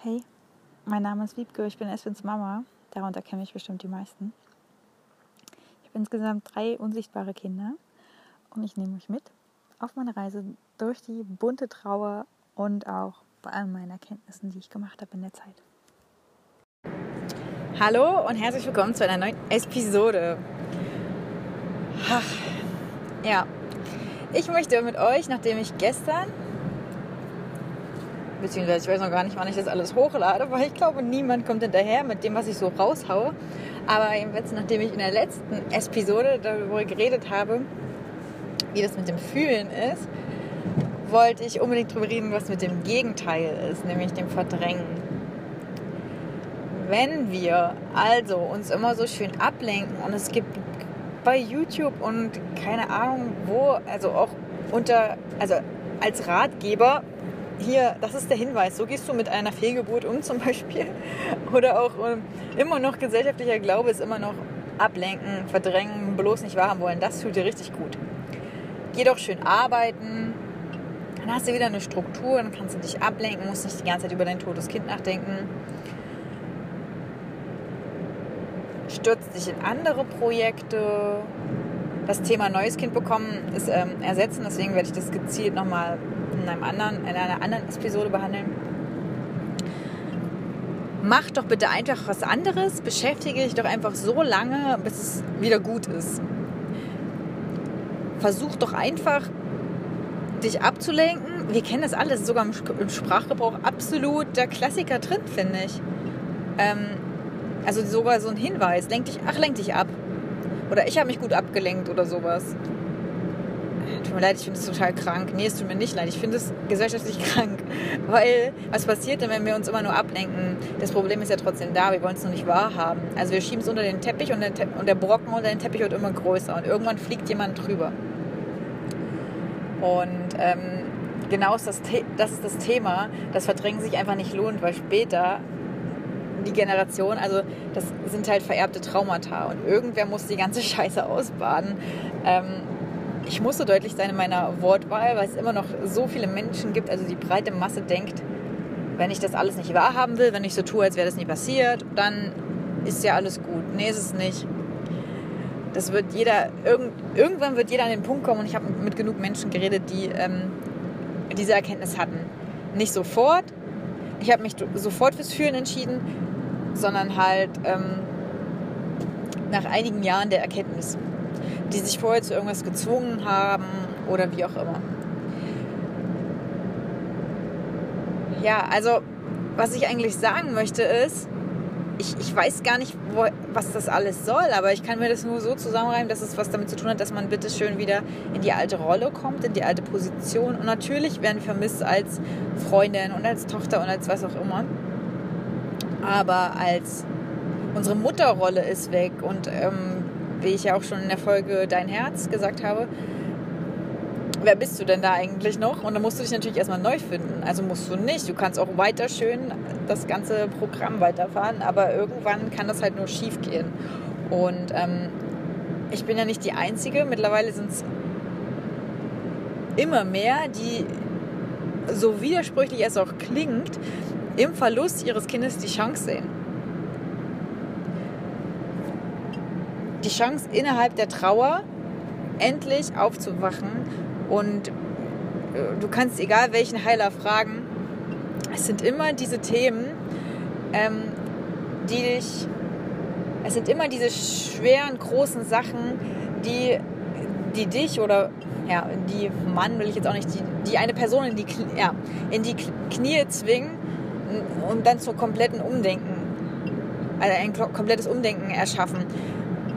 Hey, mein Name ist Wiebke, ich bin Eswins Mama. Darunter kenne ich bestimmt die meisten. Ich habe insgesamt drei unsichtbare Kinder und ich nehme euch mit auf meine Reise durch die bunte Trauer und auch bei all meinen Erkenntnissen, die ich gemacht habe in der Zeit. Hallo und herzlich willkommen zu einer neuen Episode. Ach, ja, ich möchte mit euch, nachdem ich gestern beziehungsweise ich weiß noch gar nicht, wann ich das alles hochlade, weil ich glaube, niemand kommt hinterher mit dem, was ich so raushaue. Aber jetzt, nachdem ich in der letzten Episode darüber geredet habe, wie das mit dem Fühlen ist, wollte ich unbedingt darüber reden, was mit dem Gegenteil ist, nämlich dem Verdrängen. Wenn wir also uns immer so schön ablenken und es gibt bei YouTube und keine Ahnung wo, also auch unter, also als Ratgeber hier, das ist der Hinweis, so gehst du mit einer Fehlgeburt um zum Beispiel. Oder auch um, immer noch gesellschaftlicher Glaube ist immer noch ablenken, verdrängen, bloß nicht wahrhaben wollen. Das tut dir richtig gut. Geh doch schön arbeiten, dann hast du wieder eine Struktur, dann kannst du dich ablenken, musst nicht die ganze Zeit über dein totes Kind nachdenken. Stürzt dich in andere Projekte. Das Thema neues Kind bekommen ist ähm, ersetzen, deswegen werde ich das gezielt nochmal in, einem anderen, in einer anderen Episode behandeln. Mach doch bitte einfach was anderes, beschäftige dich doch einfach so lange, bis es wieder gut ist. Versuch doch einfach, dich abzulenken. Wir kennen das alles, sogar im Sprachgebrauch absolut der Klassiker drin, finde ich. Ähm, also sogar so ein Hinweis, lenk dich, ach, lenk dich ab. Oder ich habe mich gut abgelenkt oder sowas tut mir leid, ich finde es total krank. Nee, es tut mir nicht leid, ich finde es gesellschaftlich krank. Weil, was passiert denn, wenn wir uns immer nur ablenken? Das Problem ist ja trotzdem da, wir wollen es nur nicht wahrhaben. Also wir schieben es unter den Teppich und der, Te und der Brocken unter den Teppich wird immer größer und irgendwann fliegt jemand drüber. Und ähm, genau ist das, das ist das Thema, dass Verdrängen sich einfach nicht lohnt, weil später die Generation, also das sind halt vererbte Traumata und irgendwer muss die ganze Scheiße ausbaden. Ähm, ich muss so deutlich sein in meiner Wortwahl, weil es immer noch so viele Menschen gibt, also die breite Masse denkt, wenn ich das alles nicht wahrhaben will, wenn ich so tue, als wäre das nie passiert, dann ist ja alles gut. Nee, ist es nicht. Das wird jeder, irgend, irgendwann wird jeder an den Punkt kommen und ich habe mit genug Menschen geredet, die ähm, diese Erkenntnis hatten. Nicht sofort, ich habe mich sofort fürs Fühlen entschieden, sondern halt ähm, nach einigen Jahren der Erkenntnis die sich vorher zu irgendwas gezwungen haben oder wie auch immer. Ja, also was ich eigentlich sagen möchte ist, ich, ich weiß gar nicht, wo, was das alles soll, aber ich kann mir das nur so zusammenreimen, dass es was damit zu tun hat, dass man bitte schön wieder in die alte Rolle kommt, in die alte Position. Und natürlich werden wir vermisst als Freundin und als Tochter und als was auch immer. Aber als unsere Mutterrolle ist weg und ähm, wie ich ja auch schon in der Folge Dein Herz gesagt habe, wer bist du denn da eigentlich noch? Und dann musst du dich natürlich erstmal neu finden. Also musst du nicht. Du kannst auch weiter schön das ganze Programm weiterfahren, aber irgendwann kann das halt nur schief gehen. Und ähm, ich bin ja nicht die Einzige. Mittlerweile sind es immer mehr, die so widersprüchlich es auch klingt, im Verlust ihres Kindes die Chance sehen. Die Chance innerhalb der Trauer endlich aufzuwachen. Und äh, du kannst egal welchen Heiler fragen, es sind immer diese Themen, ähm, die dich, es sind immer diese schweren, großen Sachen, die, die dich oder ja, die Mann will ich jetzt auch nicht, die, die eine Person in die, ja, in die Knie zwingen und dann zu kompletten Umdenken, also ein komplettes Umdenken erschaffen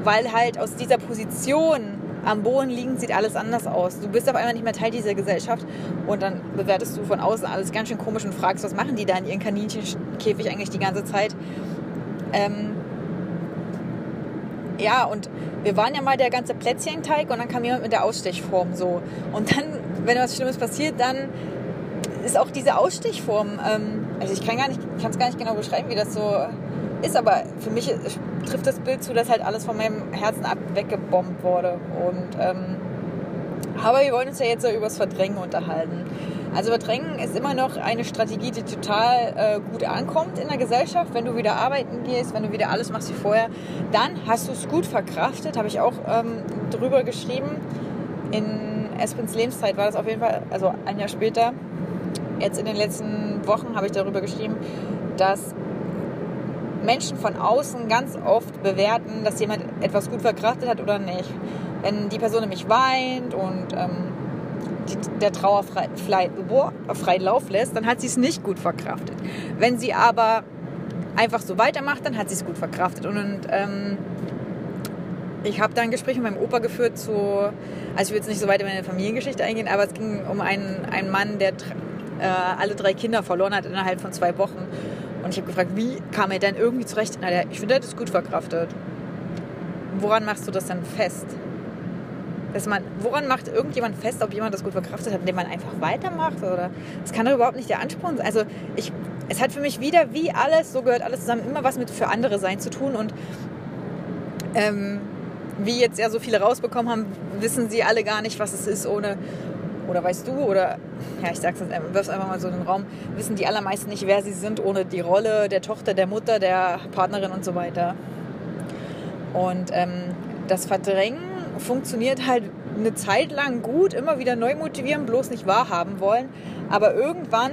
weil halt aus dieser Position am Boden liegend sieht alles anders aus. Du bist auf einmal nicht mehr Teil dieser Gesellschaft und dann bewertest du von außen alles ganz schön komisch und fragst, was machen die da in ihren Kaninchenkäfig eigentlich die ganze Zeit? Ähm ja, und wir waren ja mal der ganze Plätzchenteig und dann kam jemand mit der Ausstechform so. Und dann, wenn was Schlimmes passiert, dann ist auch diese Ausstechform, ähm, also ich kann gar es gar nicht genau beschreiben, wie das so ist, aber für mich trifft das Bild zu, dass halt alles von meinem Herzen ab weggebombt wurde. Und, ähm, aber wir wollen uns ja jetzt so über das Verdrängen unterhalten. Also Verdrängen ist immer noch eine Strategie, die total äh, gut ankommt in der Gesellschaft. Wenn du wieder arbeiten gehst, wenn du wieder alles machst wie vorher, dann hast du es gut verkraftet. Habe ich auch ähm, drüber geschrieben. In Espens Lebenszeit war das auf jeden Fall, also ein Jahr später. Jetzt in den letzten Wochen habe ich darüber geschrieben, dass Menschen von außen ganz oft bewerten, dass jemand etwas gut verkraftet hat oder nicht. Wenn die Person nämlich weint und ähm, der Trauer frei, frei, frei Lauf lässt, dann hat sie es nicht gut verkraftet. Wenn sie aber einfach so weitermacht, dann hat sie es gut verkraftet. Und, und ähm, ich habe da ein Gespräch mit meinem Opa geführt zu, also ich will jetzt nicht so weit in meine Familiengeschichte eingehen, aber es ging um einen, einen Mann, der äh, alle drei Kinder verloren hat innerhalb von zwei Wochen. Und ich habe gefragt, wie kam er denn irgendwie zurecht? Na, der, ich finde, er hat es gut verkraftet. Woran machst du das dann fest? Dass man, woran macht irgendjemand fest, ob jemand das gut verkraftet hat, indem man einfach weitermacht? Oder das kann doch überhaupt nicht der Ansporn sein. Also ich, es hat für mich wieder wie alles, so gehört alles zusammen, immer was mit für andere sein zu tun. Und ähm, wie jetzt ja so viele rausbekommen haben, wissen sie alle gar nicht, was es ist ohne, oder weißt du, oder ja, ich sag's jetzt, wirf's einfach mal so in den Raum, wissen die allermeisten nicht, wer sie sind ohne die Rolle der Tochter, der Mutter, der Partnerin und so weiter. Und ähm, das Verdrängen funktioniert halt eine Zeit lang gut, immer wieder neu motivieren, bloß nicht wahrhaben wollen. Aber irgendwann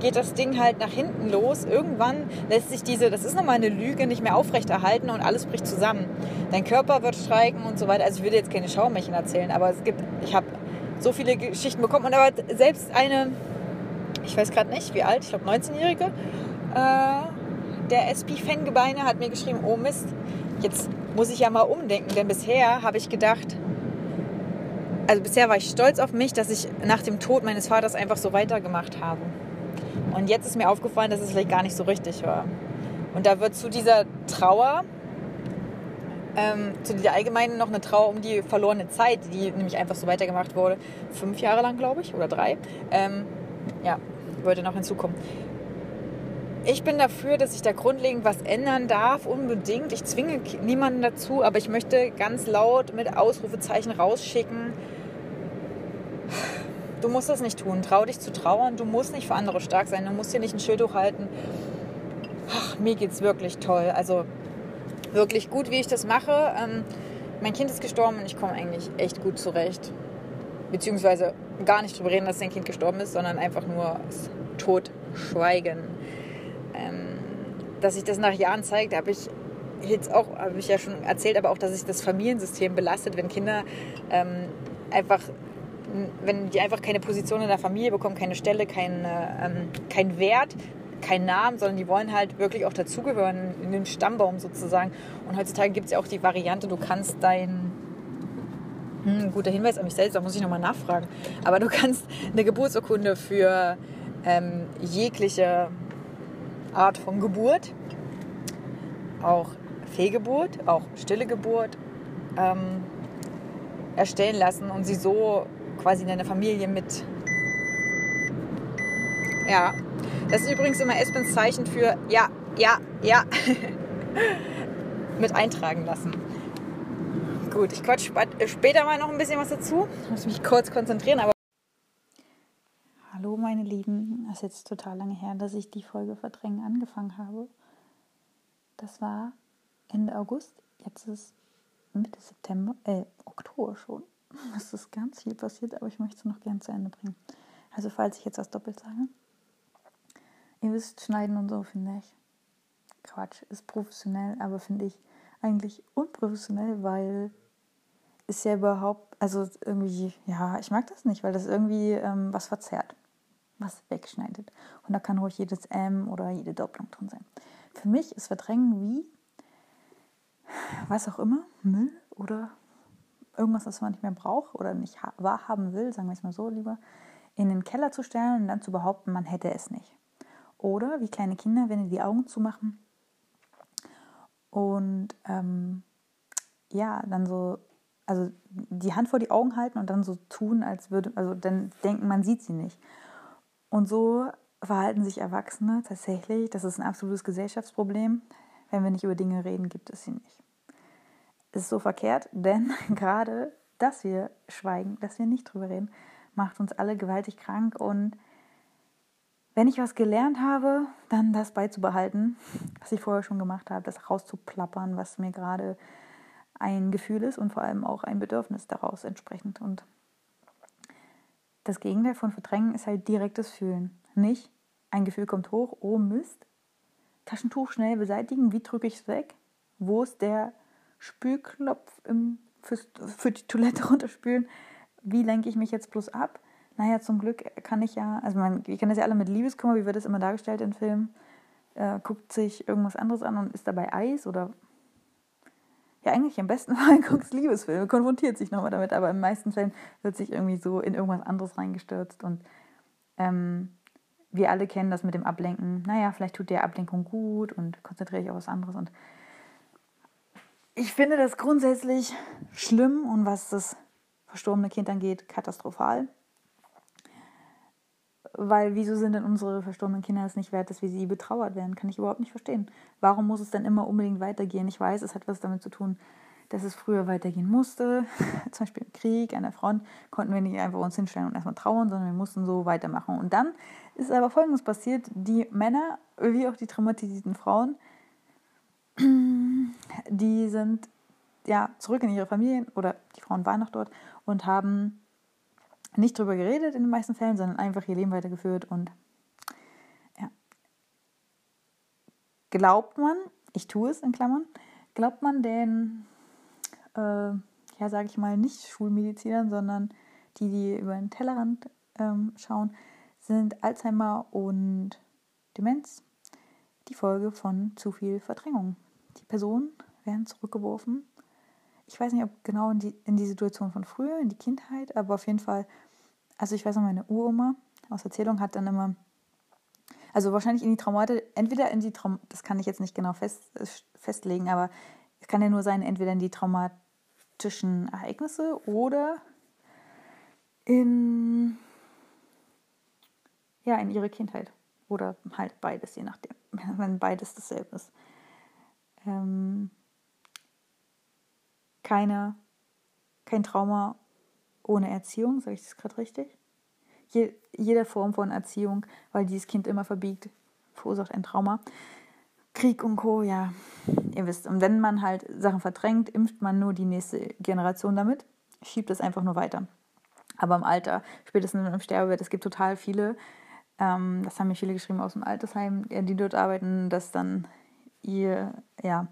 geht das Ding halt nach hinten los. Irgendwann lässt sich diese, das ist nochmal eine Lüge, nicht mehr aufrechterhalten und alles bricht zusammen. Dein Körper wird streiken und so weiter. Also ich würde jetzt keine Schaumärchen erzählen, aber es gibt, ich habe so viele Geschichten bekommen und aber selbst eine, ich weiß gerade nicht, wie alt, ich glaube 19-Jährige, äh, der SP-Fangebeine hat mir geschrieben, oh Mist, jetzt muss ich ja mal umdenken, denn bisher habe ich gedacht, also bisher war ich stolz auf mich, dass ich nach dem Tod meines Vaters einfach so weitergemacht habe. Und jetzt ist mir aufgefallen, dass es vielleicht gar nicht so richtig war. Und da wird zu dieser Trauer, ähm, zu dieser allgemeinen noch eine Trauer um die verlorene Zeit, die nämlich einfach so weitergemacht wurde, fünf Jahre lang, glaube ich, oder drei, ähm, ja, würde noch hinzukommen. Ich bin dafür, dass sich da grundlegend was ändern darf, unbedingt. Ich zwinge niemanden dazu, aber ich möchte ganz laut mit Ausrufezeichen rausschicken. Du musst das nicht tun. Trau dich zu trauern. Du musst nicht für andere stark sein. Du musst dir nicht ein Schild hochhalten. Ach, mir geht's wirklich toll. Also wirklich gut, wie ich das mache. Ähm, mein Kind ist gestorben und ich komme eigentlich echt gut zurecht. Beziehungsweise gar nicht drüber reden, dass dein Kind gestorben ist, sondern einfach nur tot schweigen dass sich das nach Jahren zeigt, habe ich jetzt auch, habe ich ja schon erzählt, aber auch, dass sich das Familiensystem belastet, wenn Kinder ähm, einfach, wenn die einfach keine Position in der Familie bekommen, keine Stelle, keinen ähm, kein Wert, keinen Namen, sondern die wollen halt wirklich auch dazugehören, in den Stammbaum sozusagen. Und heutzutage gibt es ja auch die Variante, du kannst dein hm, guter Hinweis an mich selbst, da muss ich nochmal nachfragen. Aber du kannst eine Geburtsurkunde für ähm, jegliche Art von Geburt, auch Fehlgeburt, auch stille Geburt ähm, erstellen lassen und sie so quasi in deine Familie mit. Ja, das ist übrigens immer Espens Zeichen für ja, ja, ja mit eintragen lassen. Gut, ich quatsch später mal noch ein bisschen was dazu. Ich muss mich kurz konzentrieren, aber Hallo meine Lieben, es ist jetzt total lange her, dass ich die Folge Verdrängen angefangen habe. Das war Ende August, jetzt ist Mitte September, äh, Oktober schon. Es ist ganz viel passiert, aber ich möchte es noch gern zu Ende bringen. Also falls ich jetzt das doppelt sage. Ihr wisst, schneiden und so finde ich. Quatsch, ist professionell, aber finde ich eigentlich unprofessionell, weil ist ja überhaupt, also irgendwie, ja, ich mag das nicht, weil das irgendwie ähm, was verzerrt was wegschneidet. Und da kann ruhig jedes M oder jede Doppelung drin sein. Für mich ist Verdrängen wie, was auch immer, Müll oder irgendwas, was man nicht mehr braucht oder nicht wahrhaben will, sagen wir es mal so lieber, in den Keller zu stellen und dann zu behaupten, man hätte es nicht. Oder wie kleine Kinder, wenn die die Augen zumachen und ähm, ja, dann so, also die Hand vor die Augen halten und dann so tun, als würde, also dann denken, man sieht sie nicht. Und so verhalten sich Erwachsene tatsächlich. Das ist ein absolutes Gesellschaftsproblem. Wenn wir nicht über Dinge reden, gibt es sie nicht. Es ist so verkehrt, denn gerade, dass wir schweigen, dass wir nicht drüber reden, macht uns alle gewaltig krank und wenn ich was gelernt habe, dann das beizubehalten, was ich vorher schon gemacht habe, das rauszuplappern, was mir gerade ein Gefühl ist und vor allem auch ein Bedürfnis daraus entsprechend. Und das Gegenteil von Verdrängen ist halt direktes Fühlen. Nicht ein Gefühl kommt hoch, oh Mist, Taschentuch schnell beseitigen, wie drücke ich es weg? Wo ist der Spülknopf im, für, für die Toilette runterspülen? Wie lenke ich mich jetzt bloß ab? Naja, zum Glück kann ich ja, also man, wir kennen das ja alle mit Liebeskummer, wie wird das immer dargestellt in Filmen? Äh, guckt sich irgendwas anderes an und ist dabei Eis oder ja, eigentlich im besten Fall guckst Liebesfilme, konfrontiert sich nochmal damit, aber in meisten Fällen wird sich irgendwie so in irgendwas anderes reingestürzt und ähm, wir alle kennen das mit dem Ablenken. Naja, vielleicht tut der Ablenkung gut und konzentriere ich auf was anderes. Und ich finde das grundsätzlich schlimm und was das verstorbene Kind angeht, katastrophal. Weil wieso sind denn unsere verstorbenen Kinder es nicht wert, dass wir sie betrauert werden? Kann ich überhaupt nicht verstehen. Warum muss es denn immer unbedingt weitergehen? Ich weiß, es hat was damit zu tun, dass es früher weitergehen musste. Zum Beispiel im Krieg, an der Front, konnten wir nicht einfach uns hinstellen und erstmal trauern, sondern wir mussten so weitermachen. Und dann ist aber Folgendes passiert. Die Männer, wie auch die traumatisierten Frauen, die sind ja zurück in ihre Familien oder die Frauen waren noch dort und haben nicht drüber geredet in den meisten Fällen, sondern einfach ihr Leben weitergeführt und ja. Glaubt man, ich tue es in Klammern, glaubt man den, äh, ja, sage ich mal, nicht Schulmedizinern, sondern die, die über den Tellerrand ähm, schauen, sind Alzheimer und Demenz die Folge von zu viel Verdrängung. Die Personen werden zurückgeworfen ich weiß nicht, ob genau in die, in die Situation von früher, in die Kindheit, aber auf jeden Fall, also ich weiß noch, meine Uroma aus Erzählung hat dann immer, also wahrscheinlich in die Traumate, entweder in die Traum, das kann ich jetzt nicht genau fest, festlegen, aber es kann ja nur sein, entweder in die traumatischen Ereignisse oder in, ja, in ihre Kindheit. Oder halt beides, je nachdem, wenn beides dasselbe ist. Ähm, keine, kein Trauma ohne Erziehung, sage ich das gerade richtig? Je, jede Form von Erziehung, weil dieses Kind immer verbiegt, verursacht ein Trauma. Krieg und Co., ja, ihr wisst. Und wenn man halt Sachen verdrängt, impft man nur die nächste Generation damit, schiebt es einfach nur weiter. Aber im Alter, spätestens im Sterbebett, es gibt total viele, ähm, das haben mir viele geschrieben aus dem Altersheim, die dort arbeiten, dass dann ihr, ja,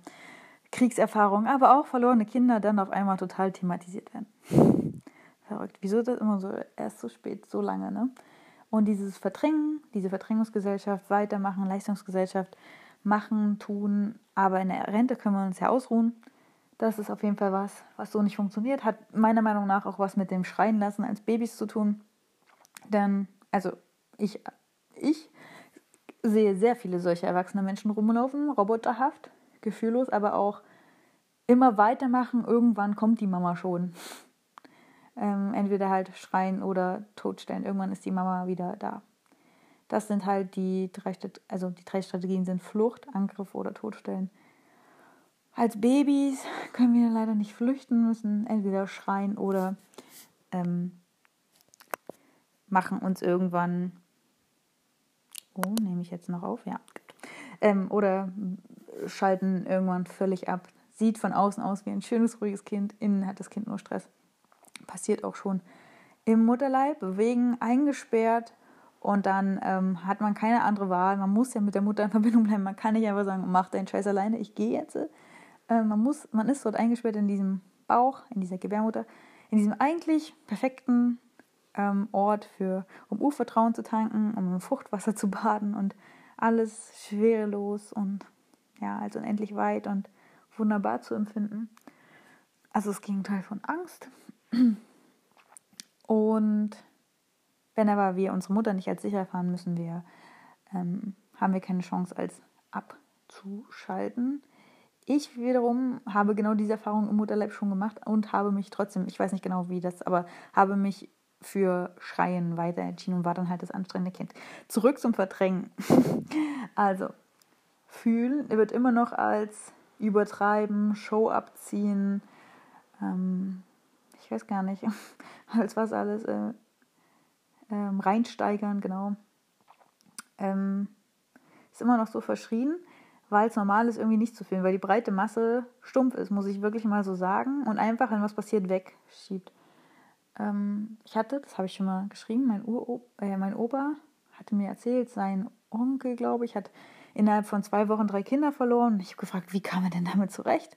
Kriegserfahrung, aber auch verlorene Kinder dann auf einmal total thematisiert werden. Verrückt. Wieso das immer so erst so spät, so lange, ne? Und dieses Verdrängen, diese Verdrängungsgesellschaft, weitermachen, Leistungsgesellschaft, machen, tun, aber in der Rente können wir uns ja ausruhen. Das ist auf jeden Fall was, was so nicht funktioniert. Hat meiner Meinung nach auch was mit dem Schreien lassen als Babys zu tun. Denn, also ich, ich sehe sehr viele solche erwachsene Menschen rumlaufen, roboterhaft, gefühllos, aber auch immer weitermachen. Irgendwann kommt die Mama schon. Ähm, entweder halt schreien oder totstellen. Irgendwann ist die Mama wieder da. Das sind halt die drei, also die drei Strategien sind Flucht, Angriff oder Totstellen. Als Babys können wir leider nicht flüchten, müssen entweder schreien oder ähm, machen uns irgendwann. Oh, nehme ich jetzt noch auf? Ja. Ähm, oder schalten irgendwann völlig ab. Sieht von außen aus wie ein schönes, ruhiges Kind, innen hat das Kind nur Stress. Passiert auch schon im Mutterleib, bewegen, eingesperrt und dann ähm, hat man keine andere Wahl. Man muss ja mit der Mutter in Verbindung bleiben. Man kann nicht einfach sagen, mach deinen Scheiß alleine, ich gehe jetzt. Äh, man, muss, man ist dort eingesperrt in diesem Bauch, in dieser Gebärmutter, in diesem eigentlich perfekten ähm, Ort für, um Urvertrauen zu tanken, um Fruchtwasser zu baden und alles schwerelos und ja, als unendlich weit und wunderbar zu empfinden. Also das Gegenteil von Angst. Und wenn aber wir unsere Mutter nicht als sicher erfahren, müssen wir, ähm, haben wir keine Chance als abzuschalten. Ich wiederum habe genau diese Erfahrung im Mutterleib schon gemacht und habe mich trotzdem, ich weiß nicht genau wie das, aber habe mich für Schreien weiter entschieden und war dann halt das anstrengende Kind. Zurück zum Verdrängen. also, fühlen wird immer noch als übertreiben, Show abziehen, ähm, ich weiß gar nicht, als was alles, äh, ähm, reinsteigern, genau, ähm, ist immer noch so verschrien, weil es normal ist, irgendwie nicht zu fühlen, weil die breite Masse stumpf ist, muss ich wirklich mal so sagen, und einfach, wenn was passiert, wegschiebt. Ähm, ich hatte, das habe ich schon mal geschrieben, mein, Uro, äh, mein Opa hatte mir erzählt, sein Onkel, glaube ich, hat innerhalb von zwei Wochen drei Kinder verloren. Und ich habe gefragt, wie kam er denn damit zurecht?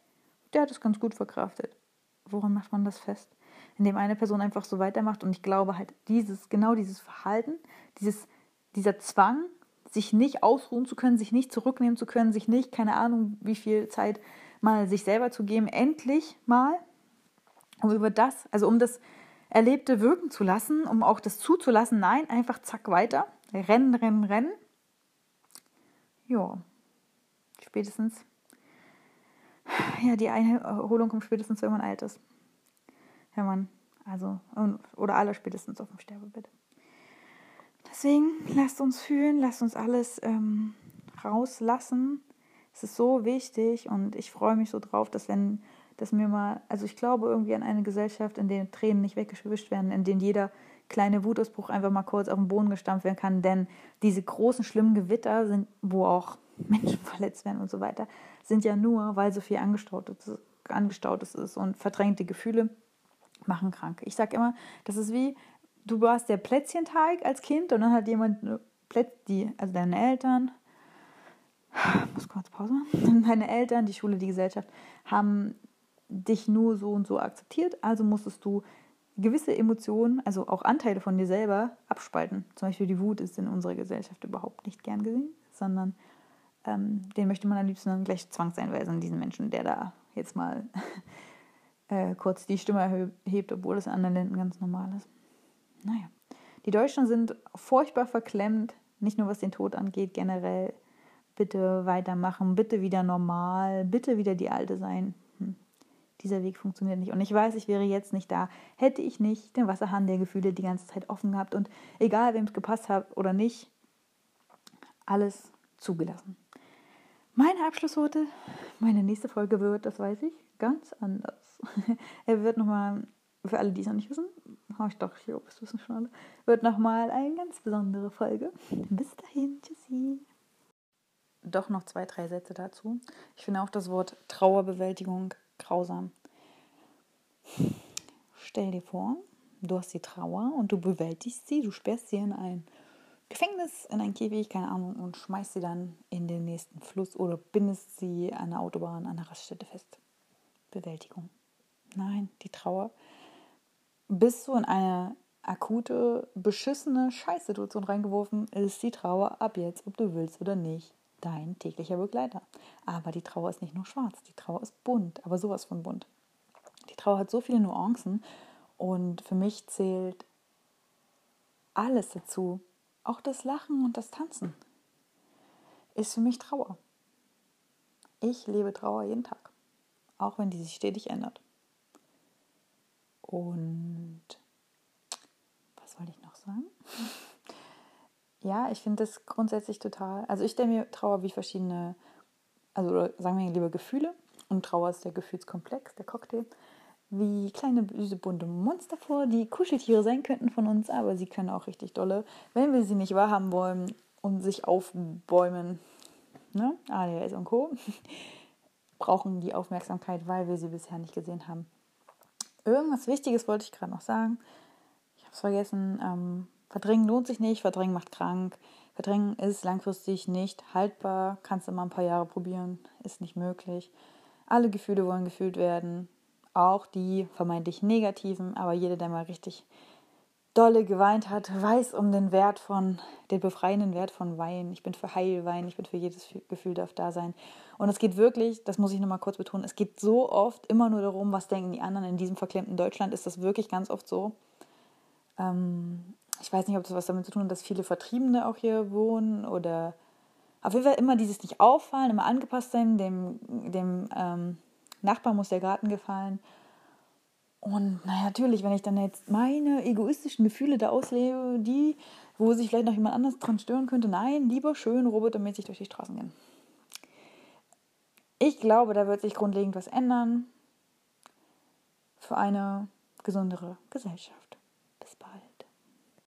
Der hat es ganz gut verkraftet. Woran macht man das fest? Indem eine Person einfach so weitermacht. Und ich glaube halt, dieses, genau dieses Verhalten, dieses, dieser Zwang, sich nicht ausruhen zu können, sich nicht zurücknehmen zu können, sich nicht, keine Ahnung, wie viel Zeit mal sich selber zu geben, endlich mal, um über das, also um das Erlebte wirken zu lassen, um auch das zuzulassen, nein, einfach zack weiter, rennen, rennen, rennen. Ja, spätestens, ja, die Einholung kommt spätestens, wenn man alt ist. Wenn man, also, oder aller spätestens auf dem Sterbebett. Deswegen lasst uns fühlen, lasst uns alles ähm, rauslassen. Es ist so wichtig und ich freue mich so drauf, dass wenn dass mir mal, also ich glaube irgendwie an eine Gesellschaft, in der Tränen nicht weggewischt werden, in der jeder kleine Wutausbruch einfach mal kurz auf den Boden gestampft werden kann, denn diese großen schlimmen Gewitter sind, wo auch Menschen verletzt werden und so weiter, sind ja nur, weil so viel angestautes, angestautes ist und verdrängte Gefühle machen krank. Ich sage immer, das ist wie, du warst der Plätzchenteig als Kind und dann hat jemand die, also deine Eltern, muss kurz Pause machen, deine Eltern, die Schule, die Gesellschaft, haben dich nur so und so akzeptiert, also musstest du gewisse Emotionen, also auch Anteile von dir selber, abspalten. Zum Beispiel die Wut ist in unserer Gesellschaft überhaupt nicht gern gesehen, sondern ähm, den möchte man am liebsten dann gleich zwangseinweisen, diesen Menschen, der da jetzt mal äh, kurz die Stimme erhebt, obwohl es in anderen Ländern ganz normal ist. Naja. Die Deutschen sind furchtbar verklemmt, nicht nur was den Tod angeht, generell. Bitte weitermachen, bitte wieder normal, bitte wieder die Alte sein. Dieser Weg funktioniert nicht. Und ich weiß, ich wäre jetzt nicht da, hätte ich nicht den Wasserhahn der Gefühle die ganze Zeit offen gehabt und egal, wem es gepasst hat oder nicht, alles zugelassen. Meine Abschlussworte, meine nächste Folge wird, das weiß ich, ganz anders. er wird nochmal für alle, die es noch nicht wissen, habe ich doch, glaube, das wissen schon alle, wird nochmal eine ganz besondere Folge. Bis dahin, tschüssi. Doch noch zwei, drei Sätze dazu. Ich finde auch das Wort Trauerbewältigung grausam. Stell dir vor, du hast die Trauer und du bewältigst sie, du sperrst sie in ein Gefängnis, in ein Käfig, keine Ahnung, und schmeißt sie dann in den nächsten Fluss oder bindest sie an der Autobahn, an der Raststätte fest. Bewältigung. Nein, die Trauer bist du in eine akute, beschissene Scheißsituation reingeworfen, ist die Trauer ab jetzt, ob du willst oder nicht, dein täglicher Begleiter. Aber die Trauer ist nicht nur schwarz, die Trauer ist bunt, aber sowas von bunt. Die Trauer hat so viele Nuancen und für mich zählt alles dazu, auch das Lachen und das Tanzen ist für mich Trauer. Ich lebe Trauer jeden Tag, auch wenn die sich stetig ändert. Und was wollte ich noch sagen? Ja, ich finde das grundsätzlich total. Also ich stelle mir Trauer wie verschiedene, also sagen wir lieber Gefühle. Und Trauer ist der Gefühlskomplex, der Cocktail. Wie kleine süße bunte Monster vor, die Kuscheltiere sein könnten von uns, aber sie können auch richtig dolle, wenn wir sie nicht wahrhaben wollen und sich aufbäumen. Ne? ADHS und Co. brauchen die Aufmerksamkeit, weil wir sie bisher nicht gesehen haben. Irgendwas Wichtiges wollte ich gerade noch sagen. Ich habe es vergessen. Ähm, verdrängen lohnt sich nicht, verdrängen macht krank. Verdrängen ist langfristig nicht haltbar. Kannst mal ein paar Jahre probieren, ist nicht möglich. Alle Gefühle wollen gefühlt werden, auch die vermeintlich negativen, aber jeder, der mal richtig dolle geweint hat, weiß um den Wert von, den befreienden Wert von Wein. Ich bin für Heilwein, ich bin für jedes Gefühl darf da sein. Und es geht wirklich, das muss ich nochmal kurz betonen, es geht so oft immer nur darum, was denken die anderen. In diesem verklemmten Deutschland ist das wirklich ganz oft so. Ähm, ich weiß nicht, ob das was damit zu tun hat, dass viele Vertriebene auch hier wohnen oder auf jeden Fall immer dieses nicht auffallen, immer angepasst sein, dem, dem ähm, Nachbar muss der Garten gefallen und naja, natürlich, wenn ich dann jetzt meine egoistischen Gefühle da auslebe, die, wo sich vielleicht noch jemand anders dran stören könnte, nein, lieber schön robotermäßig durch die Straßen gehen. Ich glaube, da wird sich grundlegend was ändern für eine gesundere Gesellschaft. Bis bald.